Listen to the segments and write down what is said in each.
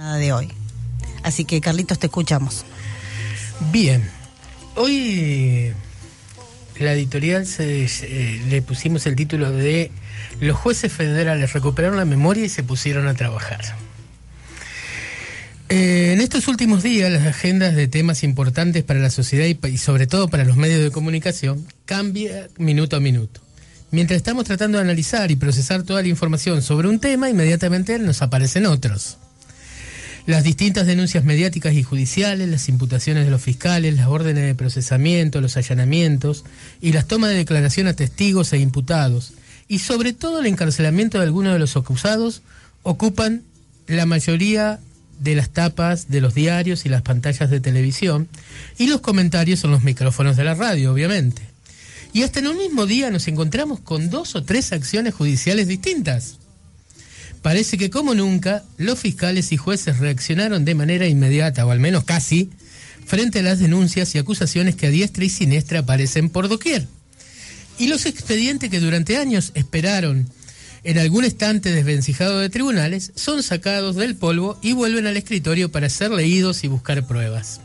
De hoy. Así que Carlitos, te escuchamos. Bien, hoy la editorial se, eh, le pusimos el título de Los jueces federales recuperaron la memoria y se pusieron a trabajar. Eh, en estos últimos días las agendas de temas importantes para la sociedad y, y sobre todo para los medios de comunicación cambian minuto a minuto. Mientras estamos tratando de analizar y procesar toda la información sobre un tema, inmediatamente nos aparecen otros. Las distintas denuncias mediáticas y judiciales, las imputaciones de los fiscales, las órdenes de procesamiento, los allanamientos y las tomas de declaración a testigos e imputados, y sobre todo el encarcelamiento de algunos de los acusados, ocupan la mayoría de las tapas de los diarios y las pantallas de televisión, y los comentarios son los micrófonos de la radio, obviamente. Y hasta en un mismo día nos encontramos con dos o tres acciones judiciales distintas. Parece que como nunca, los fiscales y jueces reaccionaron de manera inmediata, o al menos casi, frente a las denuncias y acusaciones que a diestra y siniestra aparecen por doquier. Y los expedientes que durante años esperaron en algún estante desvencijado de tribunales son sacados del polvo y vuelven al escritorio para ser leídos y buscar pruebas.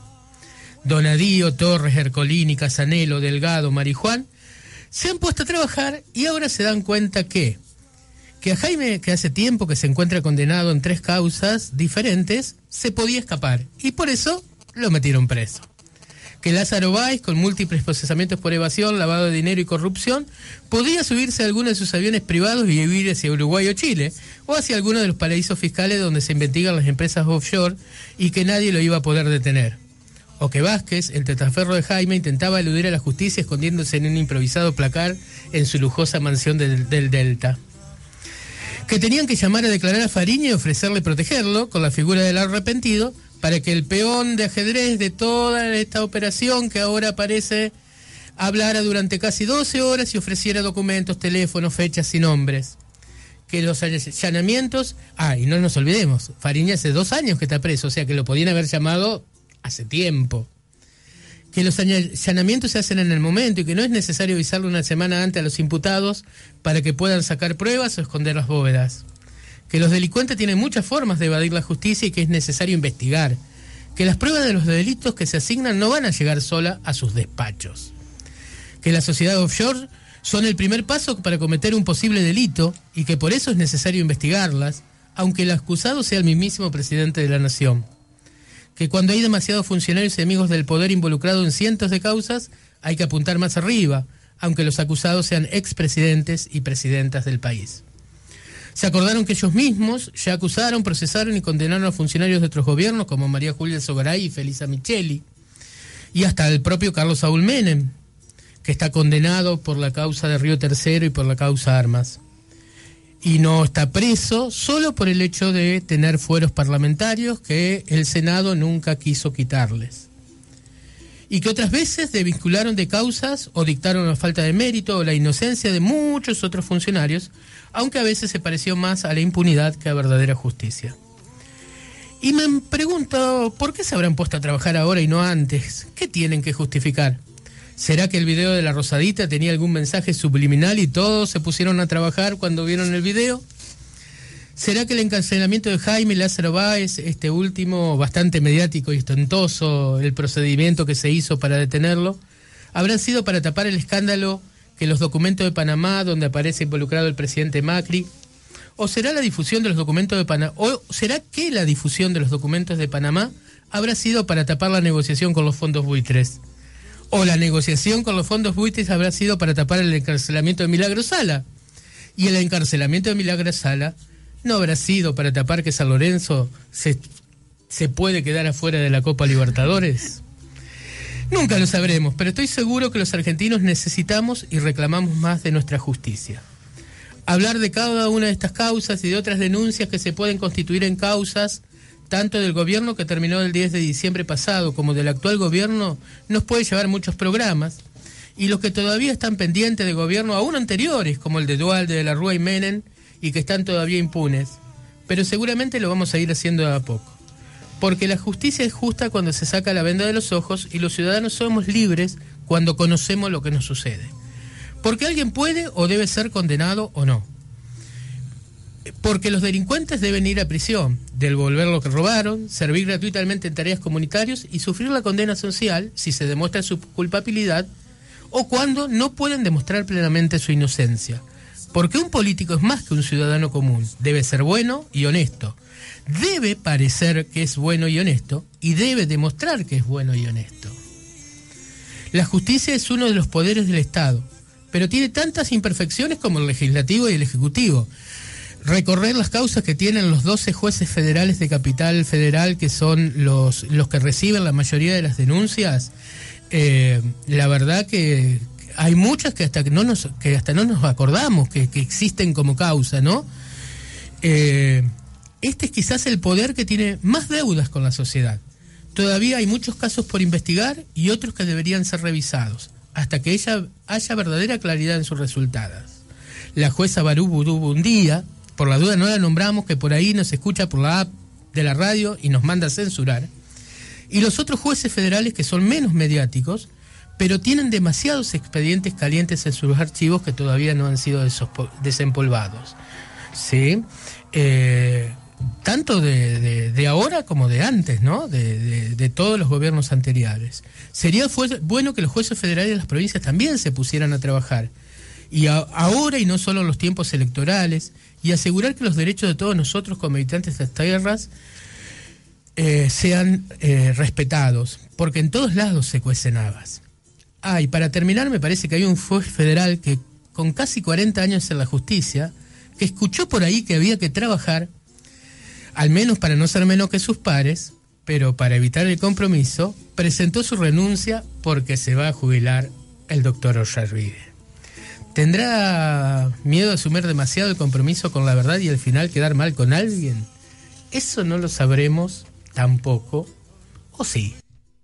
Donadío, Torres, Ercolini, Casanelo, Delgado, Marijuán se han puesto a trabajar y ahora se dan cuenta que que a Jaime, que hace tiempo que se encuentra condenado en tres causas diferentes, se podía escapar y por eso lo metieron preso. Que Lázaro Báez, con múltiples procesamientos por evasión, lavado de dinero y corrupción, podía subirse a alguno de sus aviones privados y vivir hacia Uruguay o Chile, o hacia alguno de los paraísos fiscales donde se investigan las empresas offshore y que nadie lo iba a poder detener. O que Vázquez, el tetaferro de Jaime, intentaba eludir a la justicia escondiéndose en un improvisado placar en su lujosa mansión del, del Delta que tenían que llamar a declarar a Fariña y ofrecerle protegerlo con la figura del arrepentido para que el peón de ajedrez de toda esta operación que ahora aparece hablara durante casi 12 horas y ofreciera documentos, teléfonos, fechas y nombres. Que los allanamientos... Ah, y no nos olvidemos, Fariña hace dos años que está preso, o sea que lo podían haber llamado hace tiempo que los allanamientos se hacen en el momento y que no es necesario avisarle una semana antes a los imputados para que puedan sacar pruebas o esconder las bóvedas. Que los delincuentes tienen muchas formas de evadir la justicia y que es necesario investigar. Que las pruebas de los delitos que se asignan no van a llegar sola a sus despachos. Que las sociedades offshore son el primer paso para cometer un posible delito y que por eso es necesario investigarlas, aunque el acusado sea el mismísimo presidente de la nación que cuando hay demasiados funcionarios y amigos del poder involucrados en cientos de causas, hay que apuntar más arriba, aunque los acusados sean expresidentes y presidentas del país. Se acordaron que ellos mismos ya acusaron, procesaron y condenaron a funcionarios de otros gobiernos como María Julia Sogaray y Felisa Micheli, y hasta el propio Carlos Saúl Menem, que está condenado por la causa de Río Tercero y por la causa Armas y no está preso solo por el hecho de tener fueros parlamentarios que el Senado nunca quiso quitarles. Y que otras veces desvincularon de causas o dictaron la falta de mérito o la inocencia de muchos otros funcionarios, aunque a veces se pareció más a la impunidad que a verdadera justicia. Y me pregunto, ¿por qué se habrán puesto a trabajar ahora y no antes? ¿Qué tienen que justificar? ¿Será que el video de la Rosadita tenía algún mensaje subliminal y todos se pusieron a trabajar cuando vieron el video? ¿Será que el encarcelamiento de Jaime Lázaro Báez, este último bastante mediático y ostentoso, el procedimiento que se hizo para detenerlo, habrá sido para tapar el escándalo que los documentos de Panamá, donde aparece involucrado el presidente Macri, o será la difusión de los documentos de Panamá, o será que la difusión de los documentos de Panamá habrá sido para tapar la negociación con los fondos buitres? O la negociación con los fondos buitres habrá sido para tapar el encarcelamiento de Milagro Sala. Y el encarcelamiento de Milagro Sala no habrá sido para tapar que San Lorenzo se, se puede quedar afuera de la Copa Libertadores. Nunca lo sabremos, pero estoy seguro que los argentinos necesitamos y reclamamos más de nuestra justicia. Hablar de cada una de estas causas y de otras denuncias que se pueden constituir en causas tanto del gobierno que terminó el 10 de diciembre pasado como del actual gobierno, nos puede llevar muchos programas, y los que todavía están pendientes de gobierno, aún anteriores, como el de Dualde, de la Rúa y Menem, y que están todavía impunes. Pero seguramente lo vamos a ir haciendo a poco. Porque la justicia es justa cuando se saca la venda de los ojos y los ciudadanos somos libres cuando conocemos lo que nos sucede. Porque alguien puede o debe ser condenado o no. Porque los delincuentes deben ir a prisión, devolver lo que robaron, servir gratuitamente en tareas comunitarias y sufrir la condena social si se demuestra su culpabilidad o cuando no pueden demostrar plenamente su inocencia. Porque un político es más que un ciudadano común, debe ser bueno y honesto. Debe parecer que es bueno y honesto y debe demostrar que es bueno y honesto. La justicia es uno de los poderes del Estado, pero tiene tantas imperfecciones como el legislativo y el ejecutivo. Recorrer las causas que tienen los 12 jueces federales de capital federal, que son los, los que reciben la mayoría de las denuncias, eh, la verdad que hay muchas que hasta no nos, que hasta no nos acordamos que, existen como causa, ¿no? Eh, este es quizás el poder que tiene más deudas con la sociedad. Todavía hay muchos casos por investigar y otros que deberían ser revisados hasta que ella haya verdadera claridad en sus resultados. La jueza Barú un día, por la duda no la nombramos, que por ahí nos escucha por la app de la radio y nos manda a censurar. Y los otros jueces federales que son menos mediáticos, pero tienen demasiados expedientes calientes en sus archivos que todavía no han sido desempolvados. ¿Sí? Eh, tanto de, ahora como de antes, ¿no? De, todos los gobiernos anteriores. Sería bueno que los jueces federales de las provincias también se pusieran a trabajar. Y ahora y no solo en los tiempos electorales, y asegurar que los derechos de todos nosotros como habitantes de estas tierras eh, sean eh, respetados, porque en todos lados se cuecen habas. Ah, y para terminar, me parece que hay un juez federal que, con casi 40 años en la justicia, que escuchó por ahí que había que trabajar al menos para no ser menos que sus pares, pero para evitar el compromiso, presentó su renuncia porque se va a jubilar el doctor Ollarvide. ¿Tendrá miedo a asumir demasiado el compromiso con la verdad y al final quedar mal con alguien? Eso no lo sabremos tampoco, o sí.